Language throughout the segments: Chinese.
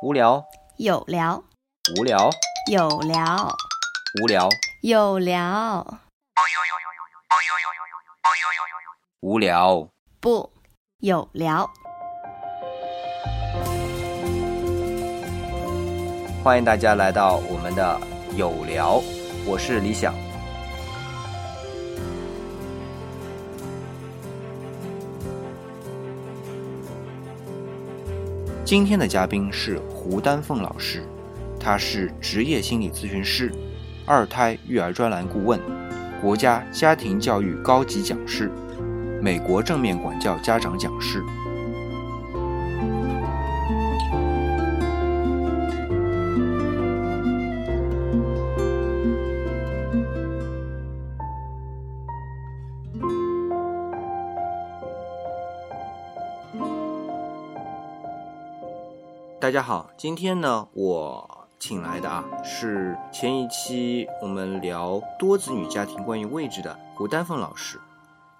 无聊，有聊，无聊，有聊，无聊，有聊，无聊。不，有聊。欢迎大家来到我们的有聊，我是李想。今天的嘉宾是胡丹凤老师，她是职业心理咨询师、二胎育儿专栏顾问、国家家庭教育高级讲师、美国正面管教家长讲师。大家好，今天呢，我请来的啊是前一期我们聊多子女家庭关于位置的胡丹凤老师。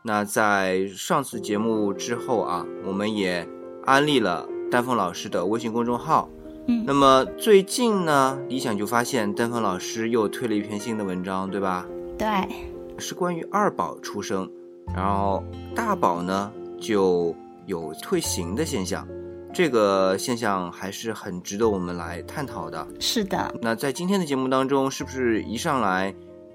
那在上次节目之后啊，我们也安利了丹凤老师的微信公众号。嗯那么最近呢，理想就发现丹凤老师又推了一篇新的文章，对吧？对，是关于二宝出生，然后大宝呢就有退行的现象，这个现象还是很值得我们来探讨的。是的，那在今天的节目当中，是不是一上来，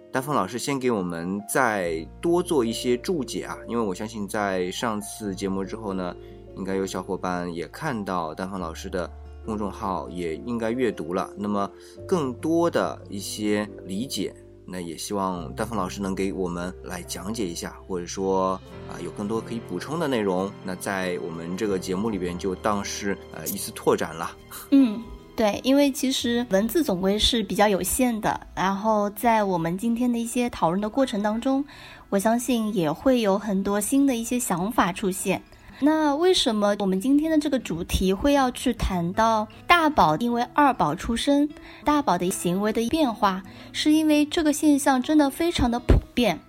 丹凤老师先给我们再多做一些注解啊？因为我相信在上次节目之后呢，应该有小伙伴也看到丹凤老师的公众号，也应该阅读了。那么更多的一些理解，那也希望丹峰老师能给我们来讲解一下，或者说啊、有更多可以补充的内容。那在我们这个节目里边就当是呃一次拓展了。嗯。对，因为其实文字总归是比较有限的，然后在我们今天的一些讨论的过程当中，我相信也会有很多新的一些想法出现。那为什么我们今天的这个主题会要去谈到大宝因为二宝出生，大宝的行为的变化，是因为这个现象真的非常的普遍，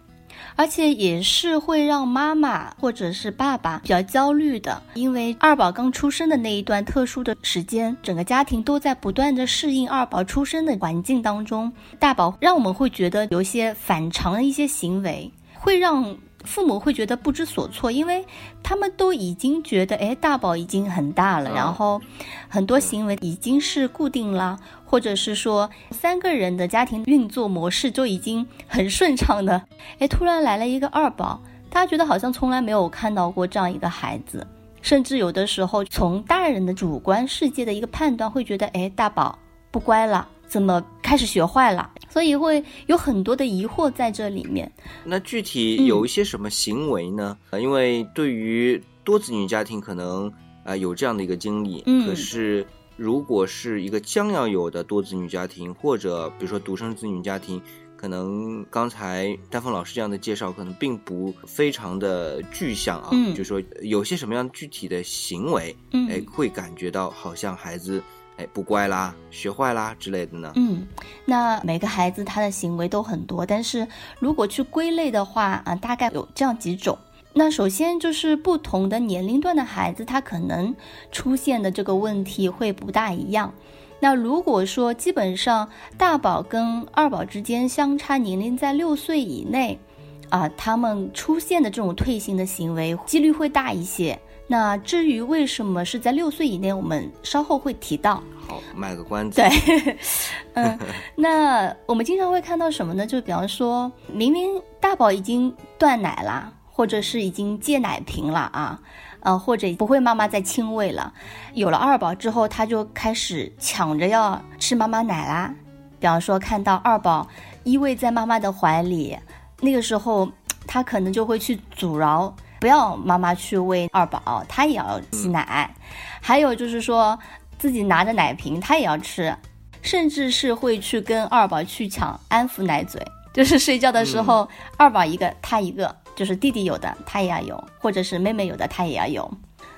而且也是会让妈妈或者是爸爸比较焦虑的，因为二宝刚出生的那一段特殊的时间，整个家庭都在不断的适应二宝出生的环境当中，大宝让我们会觉得有一些反常的一些行为，会让。父母会觉得不知所措，因为他们都已经觉得，哎，大宝已经很大了，嗯然后很多行为已经是固定了，或者是说三个人的家庭运作模式就已经很顺畅的，哎，突然来了一个二宝，大家觉得好像从来没有看到过这样一个孩子，甚至有的时候从大人的主观世界的一个判断，会觉得，哎，大宝不乖了，怎么开始学坏了？所以会有很多的疑惑在这里面。那具体有一些什么行为呢？呃因为对于多子女家庭，可能啊、呃有这样的一个经历，嗯可是如果是一个将要有的多子女家庭，或者比如说独生子女家庭，可能刚才丹凤老师这样的介绍，可能并不非常的具象啊，嗯就说有些什么样具体的行为，嗯哎，会感觉到好像孩子哎不乖啦、学坏啦之类的呢？嗯，那每个孩子他的行为都很多，但是如果去归类的话啊，大概有这样几种。那首先就是不同的年龄段的孩子，他可能出现的这个问题会不大一样。那如果说基本上大宝跟二宝之间相差年龄在六岁以内，啊，他们出现的这种退行的行为几率会大一些。那至于为什么是在六岁以内，我们稍后会提到。好，卖个关子。对，嗯，那我们经常会看到什么呢？就比方说，明明大宝已经断奶啦，或者是已经戒奶瓶了啊，呃，或者不会妈妈再亲喂了，有了二宝之后，他就开始抢着要吃妈妈奶啦。比方说，看到二宝依偎在妈妈的怀里，那个时候他可能就会去阻挠，不要妈妈去喂二宝，他也要吸奶。还有就是说，自己拿着奶瓶，他也要吃，甚至是会去跟二宝去抢安抚奶嘴，就是睡觉的时候，二宝一个，他一个，就是弟弟有的他也要有，或者是妹妹有的他也要有。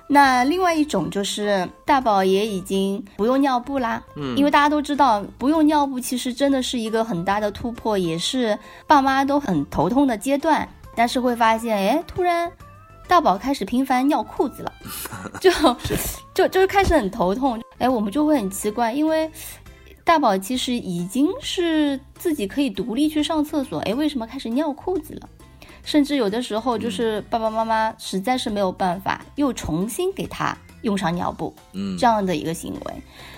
那另外一种就是大宝也已经不用尿布啦，嗯因为大家都知道不用尿布其实真的是一个很大的突破，也是爸妈都很头痛的阶段。但是会发现，哎，突然大宝开始频繁尿裤子了，就就就是开始很头痛。哎，我们就会很奇怪，因为大宝其实已经是自己可以独立去上厕所，哎，为什么开始尿裤子了？甚至有的时候就是爸爸妈妈实在是没有办法，又重新给他用上尿布，嗯，这样的一个行为。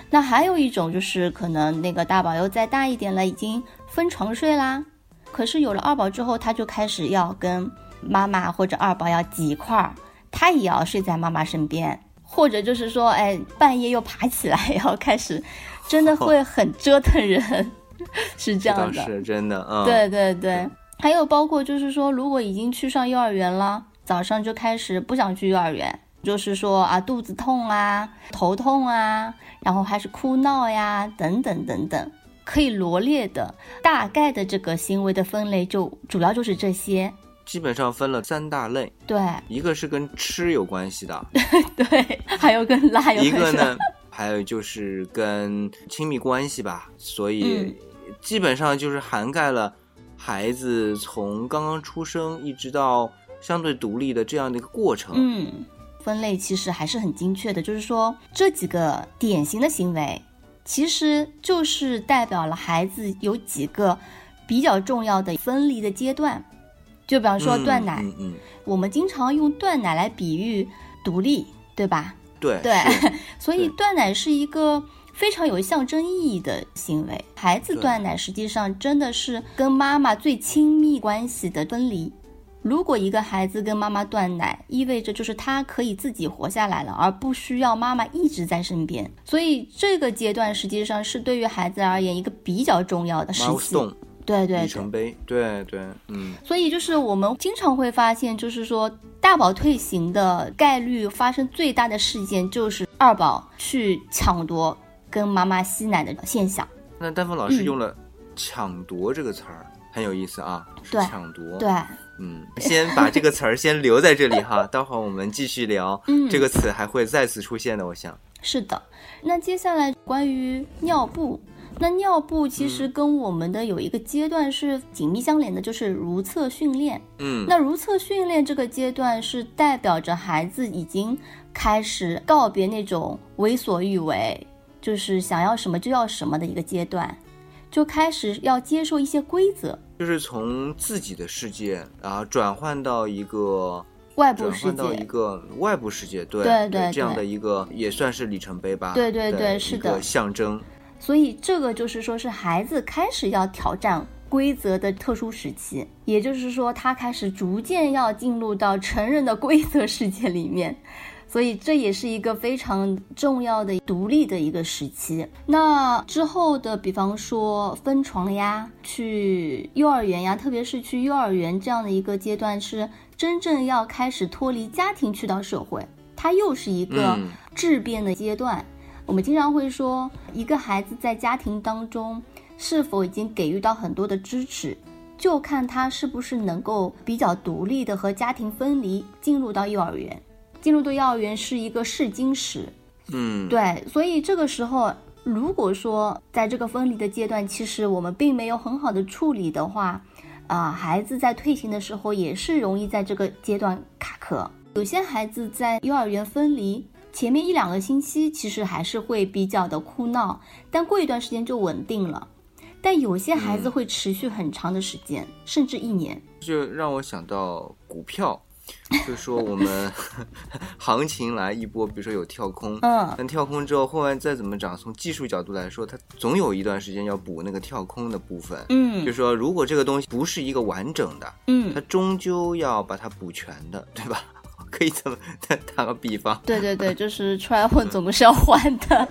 那还有一种就是可能那个大宝又再大一点了，已经分床睡啦。可是有了二宝之后，他就开始要跟妈妈或者二宝要挤一块儿，他也要睡在妈妈身边，或者就是说，哎，半夜又爬起来要开始，真的会很折腾人，是这样的，是真的，嗯，对对对。还有包括就是说，如果已经去上幼儿园了，早上就开始不想去幼儿园，就是说啊肚子痛啊、头痛啊，然后还是哭闹呀等等等等，可以罗列的大概的这个行为的分类就主要就是这些，基本上分了三大类，对，一个是跟吃有关系的，对，还有跟辣有关系，一个呢，还有就是跟亲密关系吧，所以基本上就是涵盖了。孩子从刚刚出生一直到相对独立的这样的一个过程，嗯，分类其实还是很精确的。就是说，这几个典型的行为，其实就是代表了孩子有几个比较重要的分离的阶段。就比方说断奶，嗯，我们经常用断奶来比喻独立，对吧？对对，所以断奶是一个。非常有象征意义的行为，孩子断奶实际上真的是跟妈妈最亲密关系的分离。如果一个孩子跟妈妈断奶，意味着就是他可以自己活下来了，而不需要妈妈一直在身边。所以这个阶段实际上是对于孩子而言一个比较重要的时期。对对，里程碑。对对，嗯。所以就是我们经常会发现，就是说大宝退行的概率发生最大的事件，就是二宝去抢夺。跟妈妈吸奶的现象，那丹凤老师用了“抢夺”这个词儿，很有意思啊。对，抢夺。对，嗯，先把这个词儿先留在这里哈，待会儿我们继续聊。嗯，这个词还会再次出现的，我想。是的，那接下来关于尿布，那尿布其实跟我们的有一个阶段是紧密相连的，就是如厕训练。嗯，那如厕训练这个阶段是代表着孩子已经开始告别那种为所欲为。就是想要什么就要什么的一个阶段，就开始要接受一些规则，就是从自己的世界，然后转换到一个外部世界，到一个外部世界，对对对，这样的一个也算是里程碑吧，对对对，是的，象征。所以这个就是说是孩子开始要挑战规则的特殊时期，也就是说他开始逐渐要进入到成人的规则世界里面。所以这也是一个非常重要的独立的一个时期。那之后的，比方说分床呀，去幼儿园呀，特别是去幼儿园这样的一个阶段，是真正要开始脱离家庭去到社会，它又是一个质变的阶段。我们经常会说，一个孩子在家庭当中是否已经给予到很多的支持，就看他是不是能够比较独立的和家庭分离，进入到幼儿园。进入到幼儿园是一个试金石，嗯，对，所以这个时候，如果说在这个分离的阶段，其实我们并没有很好的处理的话，啊，孩子在退行的时候也是容易在这个阶段卡壳。有些孩子在幼儿园分离前面一两个星期，其实还是会比较的哭闹，但过一段时间就稳定了。但有些孩子会持续很长的时间，甚至一年。就让我想到股票。就说我们 行情来一波，比如说有跳空，嗯，但跳空之后后面再怎么涨，从技术角度来说，它总有一段时间要补那个跳空的部分，嗯，就说如果这个东西不是一个完整的，嗯，它终究要把它补全的，对吧？可以这么 打个比方，对对对，就是出来混总是要还 的，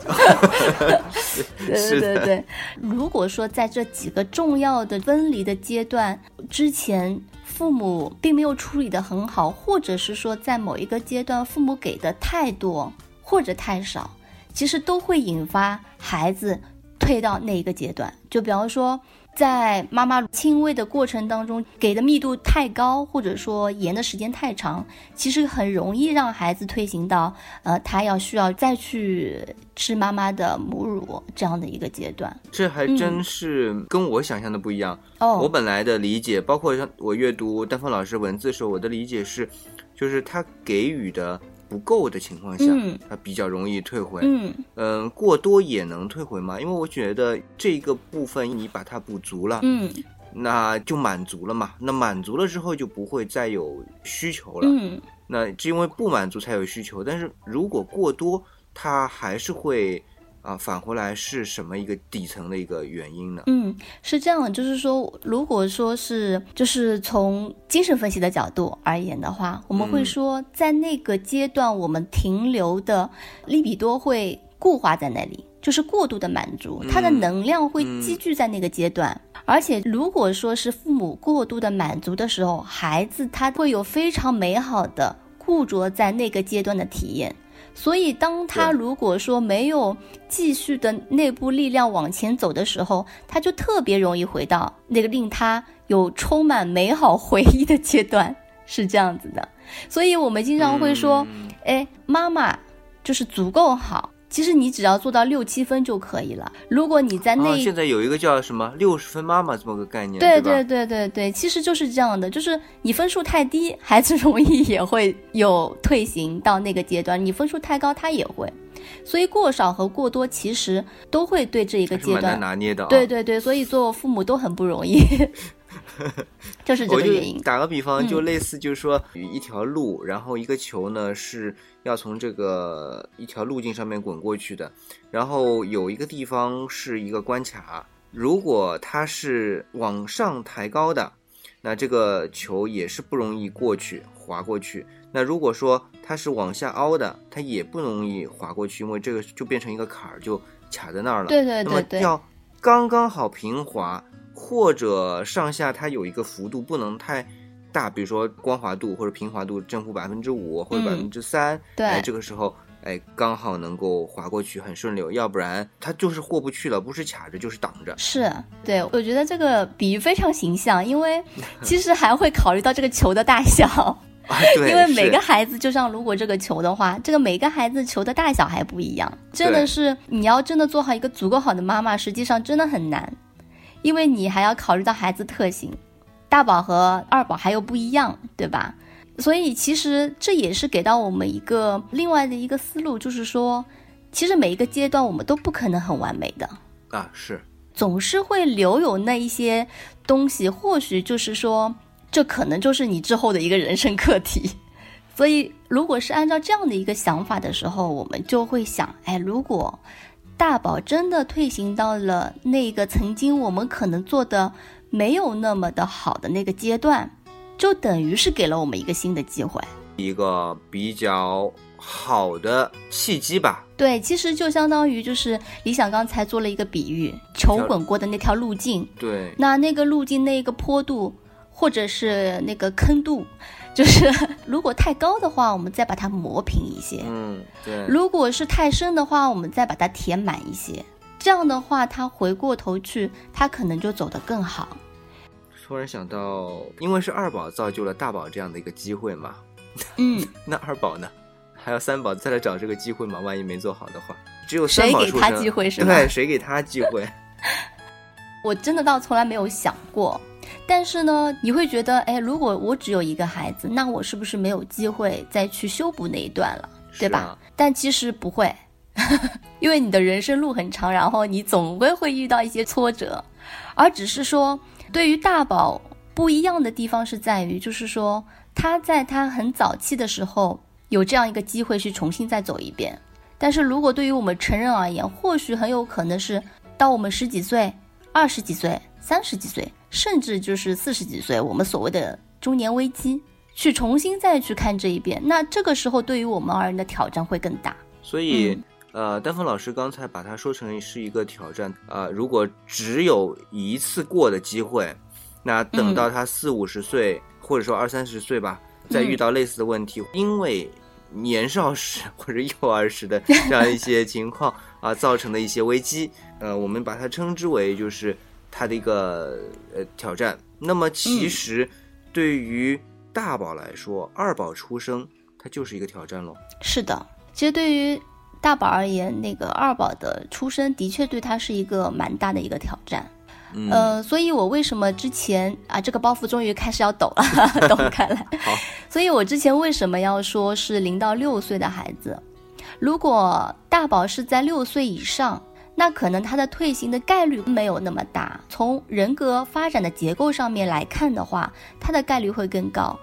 对对对对。如果说在这几个重要的分离的阶段之前。父母并没有处理得很好，或者是说在某一个阶段父母给的太多或者太少，其实都会引发孩子退到那一个阶段。就比方说。在妈妈亲喂的过程当中，给的密度太高，或者说延的时间太长，其实很容易让孩子退行到，呃，他要需要再去吃妈妈的母乳这样的一个阶段。这还真是跟我想象的不一样。哦，我本来的理解，包括像我阅读丹凤老师文字的时候，我的理解是，就是他给予的不够的情况下，嗯他比较容易退回。嗯嗯，过多也能退回吗？因为我觉得这个部分你把它补足了，嗯那就满足了嘛。那满足了之后就不会再有需求了。嗯那是因为不满足才有需求，但是如果过多，它还是会啊返回来是什么一个底层的一个原因呢？嗯，是这样的，就是说，如果说是就是从精神分析的角度而言的话，我们会嗯说，在那个阶段我们停留的利比多会固化在那里。就是过度的满足，它的嗯能量会积聚在那个阶段，而且如果说是父母过度的满足的时候，孩子他会有非常美好的固着在那个阶段的体验。所以，当他如果说没有继续的内部力量往前走的时候，他就特别容易回到那个令他有充满美好回忆的阶段，是这样子的。所以我们经常会说，嗯哎，妈妈就是足够好。其实你只要做到六七分就可以了。如果你在那啊，现在有一个叫什么“六十分妈妈”这么个概念，对对吧？对对对对，其实就是这样的，就是你分数太低，孩子容易也会有退行到那个阶段；你分数太高，他也会。所以过少和过多其实都会对这一个阶段难拿捏的啊。对对对，所以做父母都很不容易，就是这我就个原因。打个比方，就嗯类似就是说一条路，然后一个球呢是要从这个一条路径上面滚过去的，然后有一个地方是一个关卡，如果它是往上抬高的，那这个球也是不容易过去滑过去。那如果说它是往下凹的，它也不容易滑过去，因为这个就变成一个坎儿，就卡在那儿了。对对那么对对，要刚刚好平滑，或者上下它有一个幅度，不能太大，比如说光滑度或者平滑度正负百分之五或者百分之三，嗯对哎，这个时候哎刚好能够滑过去，很顺溜，要不然它就是过不去了，不是卡着就是挡着。是对，我觉得这个比喻非常形象，因为 其实还会考虑到这个球的大小。啊，对，因为每个孩子，就像如果这个球的话，这个每个孩子球的大小还不一样，真的是你要真的做好一个足够好的妈妈，实际上真的很难，因为你还要考虑到孩子特性，大宝和二宝还有不一样，对吧？所以其实这也是给到我们一个另外的一个思路，就是说，其实每一个阶段我们都不可能很完美的，啊，是总是会留有那一些东西，或许就是说，这可能就是你之后的一个人生课题。所以，如果是按照这样的一个想法的时候，我们就会想，哎，如果大宝真的退行到了那个曾经我们可能做的没有那么的好的那个阶段，就等于是给了我们一个新的机会。一个比较好的契机吧。对，其实就相当于就是李想刚才做了一个比喻，球滚过的那条路径，对，那那个路径那个坡度，或者是那个坑度，就是 如果太高的话，我们再把它磨平一些；嗯，对，如果是太深的话，我们再把它填满一些。这样的话，他回过头去，他可能就走得更好。突然想到，因为是二宝造就了大宝这样的一个机会嘛，嗯，那二宝呢？还有三宝再来找这个机会嘛？万一没做好的话，只有谁三宝出生，给他机会是吧？对，谁给他机会？我真的倒从来没有想过。但是呢，你会觉得，哎，如果我只有一个孩子，那我是不是没有机会再去修补那一段了，对吧？啊但其实不会，因为你的人生路很长，然后你总归会遇到一些挫折，而只是说，对于大宝不一样的地方是在于，就是说他在他很早期的时候有这样一个机会去重新再走一遍，但是如果对于我们成人而言，或许很有可能是到我们十几岁、二十几岁、三十几岁，甚至就是四十几岁，我们所谓的中年危机。去重新再去看这一遍，那这个时候对于我们而言的挑战会更大。所以，嗯呃，丹峰老师刚才把它说成是一个挑战。呃，如果只有一次过的机会，那等到他四五十岁，或者说二三十岁吧，再遇到类似的问题，因为年少时或者幼儿时的这样一些情况 啊，造成的一些危机，呃，我们把它称之为就是它的一个呃挑战。那么其实对于大宝来说，二宝出生它就是一个挑战喽。是的，其实对于大宝而言，那个二宝的出生的确对他是一个蛮大的一个挑战。呃，所以我为什么之前啊，这个包袱终于开始要抖了，抖开来。好，所以我之前为什么要说是零到六岁的孩子？如果大宝是在六岁以上，那可能他的退行的概率没有那么大。从人格发展的结构上面来看的话，他的概率会更高，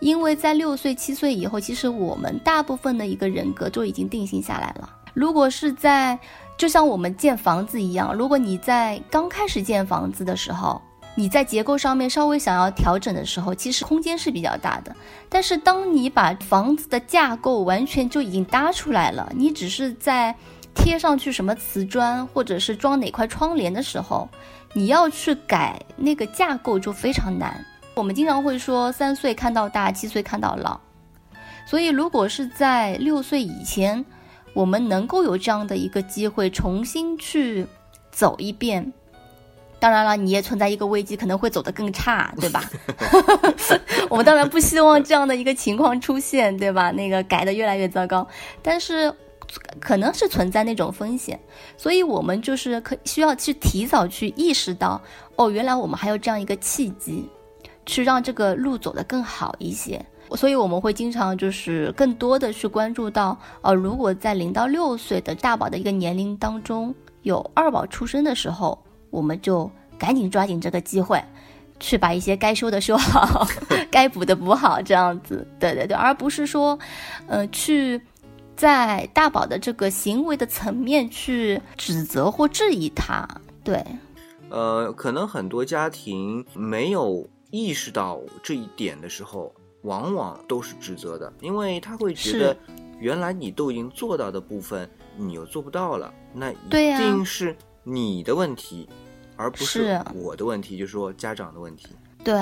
因为在六岁、七岁以后，其实我们大部分的一个人格就已经定型下来了。如果是在就像我们建房子一样，如果你在刚开始建房子的时候，你在结构上面稍微想要调整的时候，其实空间是比较大的。但是当你把房子的架构完全就已经搭出来了，你只是在贴上去什么瓷砖，或者是装哪块窗帘的时候，你要去改那个架构就非常难。我们经常会说三岁看到大，七岁看到老，所以如果是在六岁以前，我们能够有这样的一个机会重新去走一遍。当然了，你也存在一个危机，可能会走得更差，对吧？我们当然不希望这样的一个情况出现，对吧？那个改的越来越糟糕，但是可能是存在那种风险，所以我们就是可需要去提早去意识到，哦，原来我们还有这样一个契机，去让这个路走得更好一些。所以我们会经常就是更多的去关注到，呃，如果在零到六岁的大宝的一个年龄当中有二宝出生的时候。我们就赶紧抓紧这个机会，去把一些该修的修好，该补的补好，这样子，对对对，而不是说，呃，去在大宝的这个行为的层面去指责或质疑他，对，呃，可能很多家庭没有意识到这一点的时候，往往都是指责的，因为他会觉得，原来你都已经做到的部分，你又做不到了，那一定是。你的问题，而不是我的问题，就是说家长的问题。对，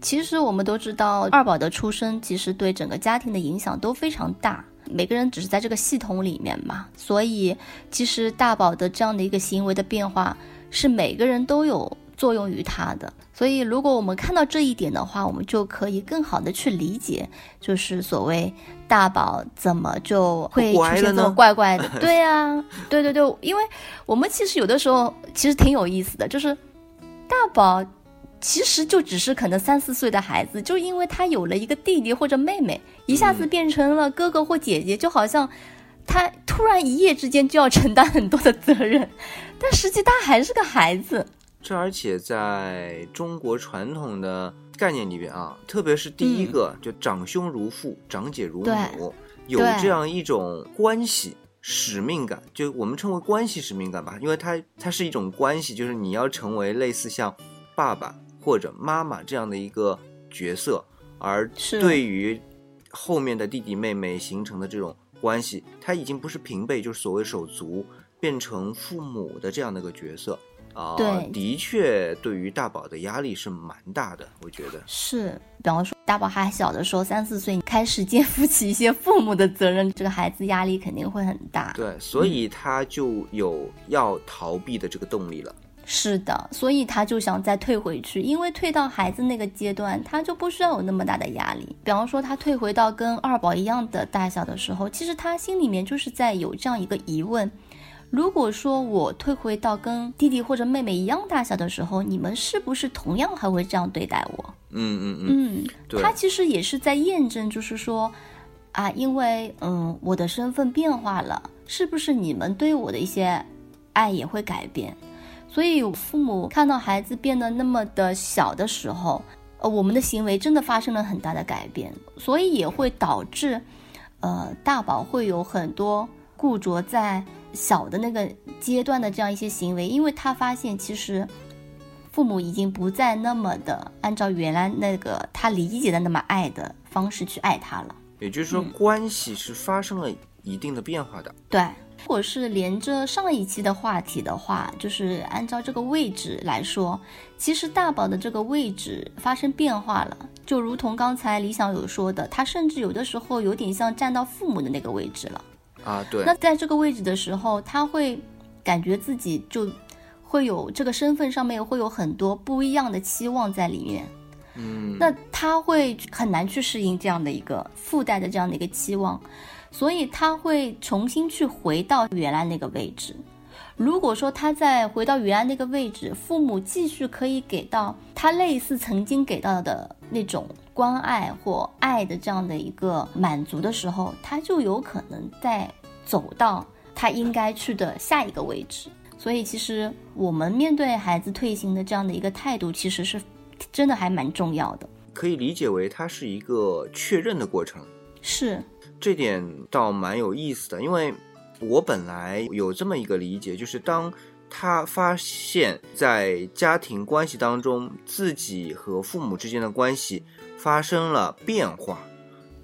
其实我们都知道，二宝的出生其实对整个家庭的影响都非常大。每个人只是在这个系统里面嘛，所以其实大宝的这样的一个行为的变化，是每个人都有。作用于他的，所以如果我们看到这一点的话，我们就可以更好的去理解，就是所谓大宝怎么就会出现这么怪怪的？对呀，对对对，因为我们其实有的时候其实挺有意思的，就是大宝其实就只是可能三四岁的孩子，就因为他有了一个弟弟或者妹妹，一下子变成了哥哥或姐姐，就好像他突然一夜之间就要承担很多的责任，但实际他还是个孩子。这而且在中国传统的概念里边啊，特别是第一个，就长兄如父，长姐如母，有这样一种关系使命感，就我们称为关系使命感吧，因为它它是一种关系，就是你要成为类似像爸爸或者妈妈这样的一个角色，而对于后面的弟弟妹妹形成的这种关系，他已经不是平辈，就是所谓手足，变成父母的这样的一个角色。啊，对，的确，对于大宝的压力是蛮大的，我觉得是。比方说，大宝还小的时候，三四岁开始肩负起一些父母的责任，这个孩子压力肯定会很大。对，所以他就有要逃避的这个动力了。是的，所以他就想再退回去，因为退到孩子那个阶段，他就不需要有那么大的压力。比方说，他退回到跟二宝一样的大小的时候，其实他心里面就是在有这样一个疑问。如果说我退回到跟弟弟或者妹妹一样大小的时候，你们是不是同样还会这样对待我？嗯嗯嗯。嗯，他其实也是在验证，就是说，啊，因为嗯，我的身份变化了，是不是你们对我的一些爱也会改变？所以父母看到孩子变得那么的小的时候，呃，我们的行为真的发生了很大的改变，所以也会导致，呃，大宝会有很多固着在。小的那个阶段的这样一些行为，因为他发现其实父母已经不再那么的按照原来那个他理解的那么爱的方式去爱他了。也就是说，关系是发生了一定的变化的。对，如果是连着上一期的话题的话，就是按照这个位置来说，其实大宝的这个位置发生变化了，就如同刚才李想有说的，他甚至有的时候有点像站到父母的那个位置了。啊，对。那在这个位置的时候，他会感觉自己就会有这个身份上面会有很多不一样的期望在里面。嗯，那他会很难去适应这样的一个附带的这样的一个期望，所以他会重新去回到原来那个位置。如果说他在回到原来那个位置，父母继续可以给到他类似曾经给到的那种关爱或爱的这样的一个满足的时候，他就有可能在走到他应该去的下一个位置。所以，其实我们面对孩子退行的这样的一个态度，其实是真的还蛮重要的。可以理解为它是一个确认的过程。是，这点倒蛮有意思的，因为我本来有这么一个理解，就是当他发现，在家庭关系当中，自己和父母之间的关系发生了变化，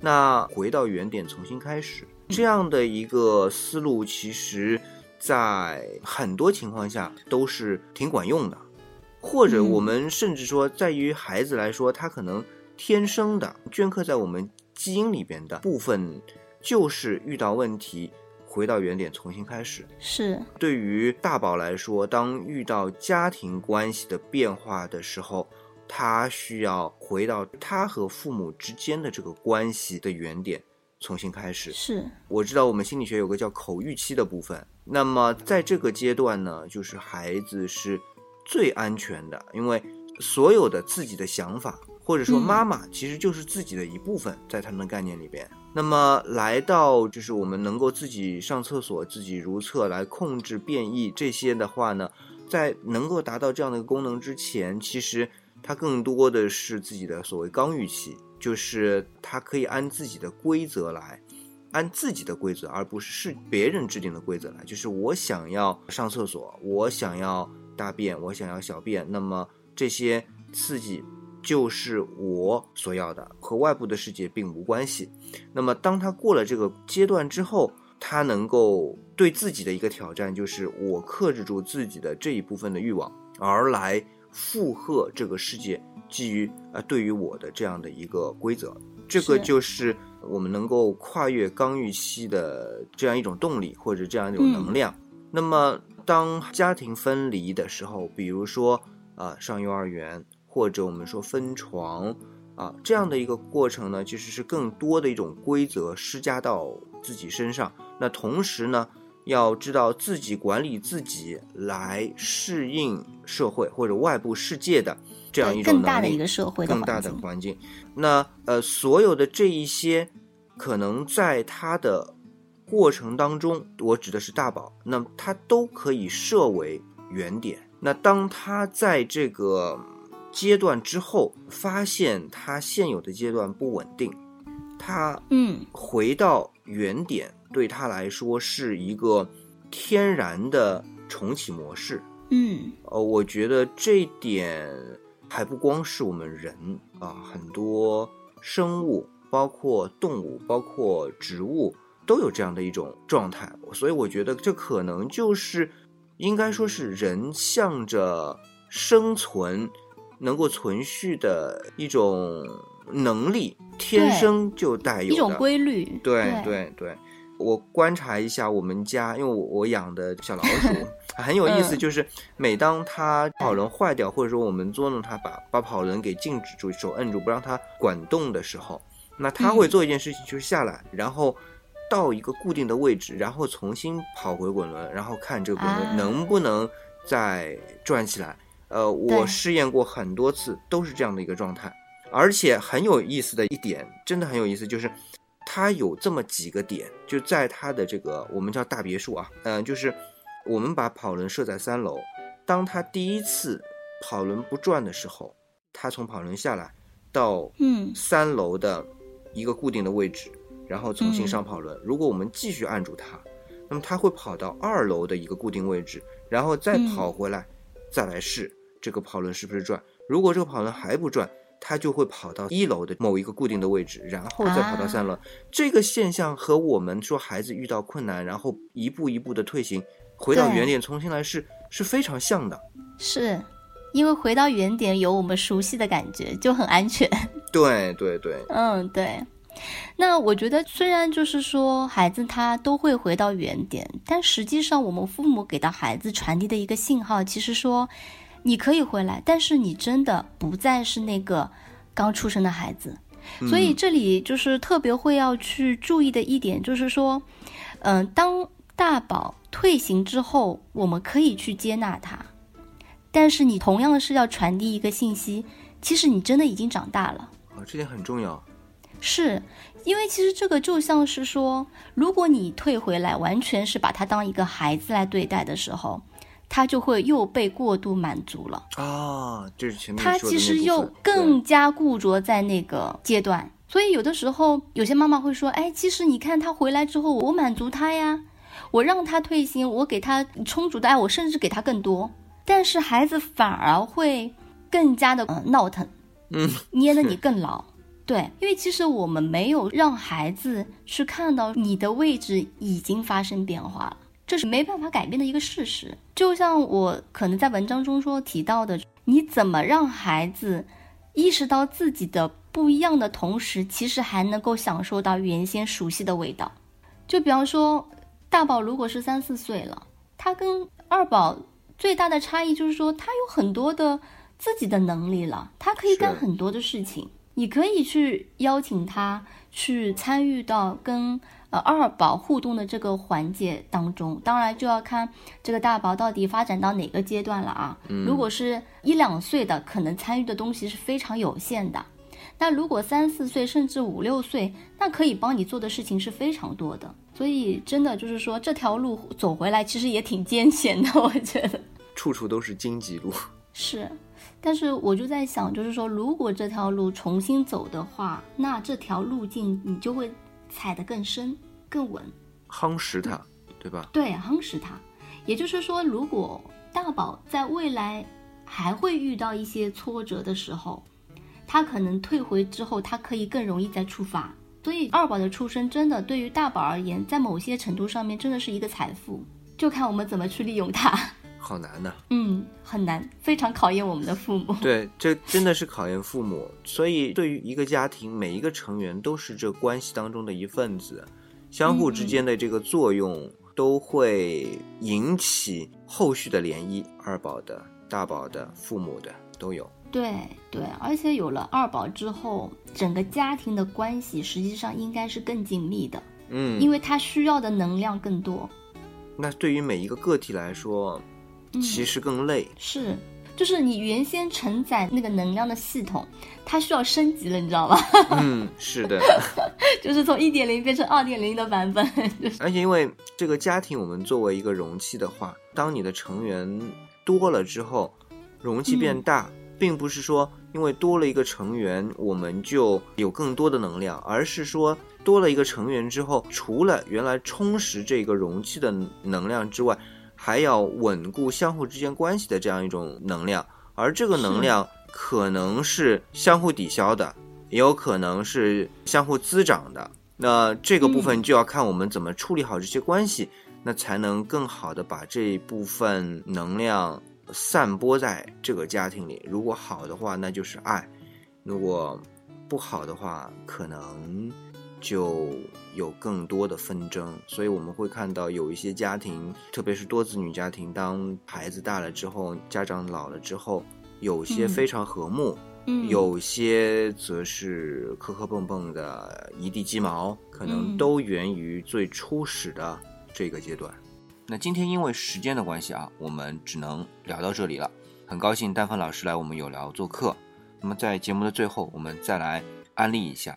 那回到原点重新开始，这样的一个思路，其实。在很多情况下都是挺管用的，或者我们甚至说，在于孩子来说，他可能天生的镌刻在我们基因里边的部分，就是遇到问题回到原点重新开始。是对于大宝来说，当遇到家庭关系的变化的时候，他需要回到他和父母之间的这个关系的原点。重新开始是，我知道我们心理学有个叫口欲期的部分。那么在这个阶段呢，就是孩子是最安全的，因为所有的自己的想法，或者说妈妈其实就是自己的一部分，在他们的概念里边。那么来到就是我们能够自己上厕所、自己如厕来控制变异这些的话呢，在能够达到这样的一个功能之前，其实它更多的是自己的所谓刚预期。就是它可以按自己的规则来，按自己的规则，而不是是别人制定的规则来。就是我想要上厕所，我想要大便，我想要小便，那么这些刺激就是我所要的，和外部的世界并无关系。那么当他过了这个阶段之后，他能够对自己的一个挑战，就是我克制住自己的这一部分的欲望，而来附和这个世界。基于呃，对于我的这样的一个规则，这个就是我们能够跨越刚预期的这样一种动力，或者这样一种能量。那么，当家庭分离的时候，比如说啊，上幼儿园，或者我们说分床啊，这样的一个过程呢，其实是更多的一种规则施加到自己身上。那同时呢，要知道自己管理自己来适应社会或者外部世界的。这样一种更大的一个社会，更大的环境。那呃，所有的这一些，可能在他的过程当中，我指的是大宝，那他都可以设为原点。那当他在这个阶段之后，发现他现有的阶段不稳定，他嗯，回到原点对他来说是一个天然的重启模式。嗯，呃，我觉得这点。还不光是我们人啊，很多生物，包括动物，包括植物，都有这样的一种状态。所以我觉得这可能就是，应该说是人向着生存、能够存续的一种能力，天生就带有一种规律。对对对。我观察一下我们家，因为我我养的小老鼠 很有意思，就是每当它跑轮坏掉，或者说我们捉弄它，把把跑轮给静止住，手摁住不让它滚动的时候，那它会做一件事情，就是下来，然后到一个固定的位置，然后重新跑回滚轮，然后看这个滚轮能不能再转起来。呃，我试验过很多次，都是这样的一个状态，而且很有意思的一点，真的很有意思，就是。它有这么几个点，就在它的这个我们叫大别墅啊，嗯，就是我们把跑轮设在三楼，当它第一次跑轮不转的时候，它从跑轮下来到嗯三楼的一个固定的位置，然后重新上跑轮。如果我们继续按住它，那么它会跑到二楼的一个固定位置，然后再跑回来，再来试这个跑轮是不是转。如果这个跑轮还不转，它就会跑到一楼的某一个固定的位置，然后再跑到三楼。这个现象和我们说孩子遇到困难，然后一步一步的退行，回到原点重新来是是非常像的。是，因为回到原点有我们熟悉的感觉，就很安全。对对对，嗯对。那我觉得，虽然就是说孩子他都会回到原点，但实际上我们父母给到孩子传递的一个信号，其实说。你可以回来，但是你真的不再是那个刚出生的孩子，所以这里就是特别会要去注意的一点，就是说，嗯，当。大宝退行之后，我们可以去接纳他，但是你同样是要传递一个信息，其实你真的已经长大了。啊，这点很重要。是因为其实这个就像是说，如果你退回来，完全是把他当一个孩子来对待的时候，他就会又被过度满足了。啊，这是前面他其实又更加固着在那个阶段，所以有的时候有些妈妈会说：“哎，其实你看他回来之后，我满足他呀，我让他退行，我给他充足的爱，我甚至给他更多。”但是孩子反而会更加的、呃、闹腾，嗯，捏得你更牢。对，因为其实我们没有让孩子去看到你的位置已经发生变化了，这是没办法改变的一个事实。就像我可能在文章中说提到的，你怎么让孩子意识到自己的不一样的同时，其实还能够享受到原先熟悉的味道。就比方说，大宝如果是三四岁了，他跟二宝最大的差异就是说，他有很多的自己的能力了，他可以干很多的事情。你可以去邀请他去参与到跟呃二宝互动的这个环节当中，当然就要看这个大宝到底发展到哪个阶段了啊。如果是一两岁的，可能参与的东西是非常有限的。那如果三四岁甚至五六岁，那可以帮你做的事情是非常多的。所以真的就是说，这条路走回来其实也挺艰险的，我觉得。处处都是荆棘路。是，但是我就在想，就是说，如果这条路重新走的话，那这条路径你就会踩得更深、更稳，夯实它，对吧？对，夯实它。也就是说，如果大宝在未来还会遇到一些挫折的时候，他可能退回之后，他可以更容易再出发。所以，二宝的出生真的对于大宝而言，在某些程度上面真的是一个财富，就看我们怎么去利用它。好难呐、嗯，很难，非常考验我们的父母。对，这真的是考验父母。所以，对于一个家庭，每一个成员都是这关系当中的一份子，相互之间的这个作用都会引起后续的涟漪。二宝的、大宝的、父母的都有。对对，而且有了二宝之后，整个家庭的关系实际上应该是更紧密的，嗯，因为他需要的能量更多。那对于每一个个体来说，其实更累。是，就是你原先承载那个能量的系统，它需要升级了，你知道吗？嗯，是的。就是从一点零变成二点零的版本。而且因为这个家庭，我们作为一个容器的话，当你的成员多了之后，容器变大，并不是说因为多了一个成员，我们就有更多的能量，而是说多了一个成员之后，除了原来充实这个容器的能量之外，还要稳固相互之间关系的这样一种能量，而这个能量可能是相互抵消的，也有可能是相互滋长的。那这个部分就要看我们怎么处理好这些关系，那才能更好的把这一部分能量散播在这个家庭里。如果好的话，那就是爱；如果不好的话，可能就有更多的纷争。所以我们会看到有一些家庭，特别是多子女家庭，当孩子大了之后，家长老了之后，有些非常和睦。嗯，有些则是磕磕碰碰的一地鸡毛，可能嗯都源于最初始的这个阶段。那今天因为时间的关系啊，我们只能聊到这里了。很高兴丹芬老师来我们有聊做客。那么在节目的最后，我们再来安利一下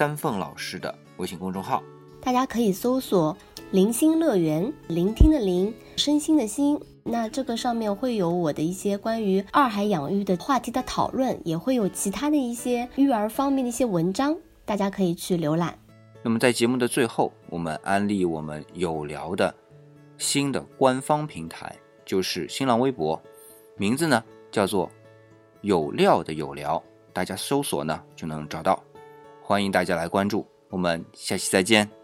丹凤老师的微信公众号。大家可以搜索“零星乐园”，聆听的聆，身心的心。那这个上面会有我的一些关于二孩养育的话题的讨论，也会有其他的一些育儿方面的一些文章，大家可以去浏览。那么在节目的最后，我们安利我们有聊的新的官方平台，就是新浪微博，名字呢叫做“有料的有聊”，大家搜索呢就能找到，欢迎大家来关注，我们下期再见。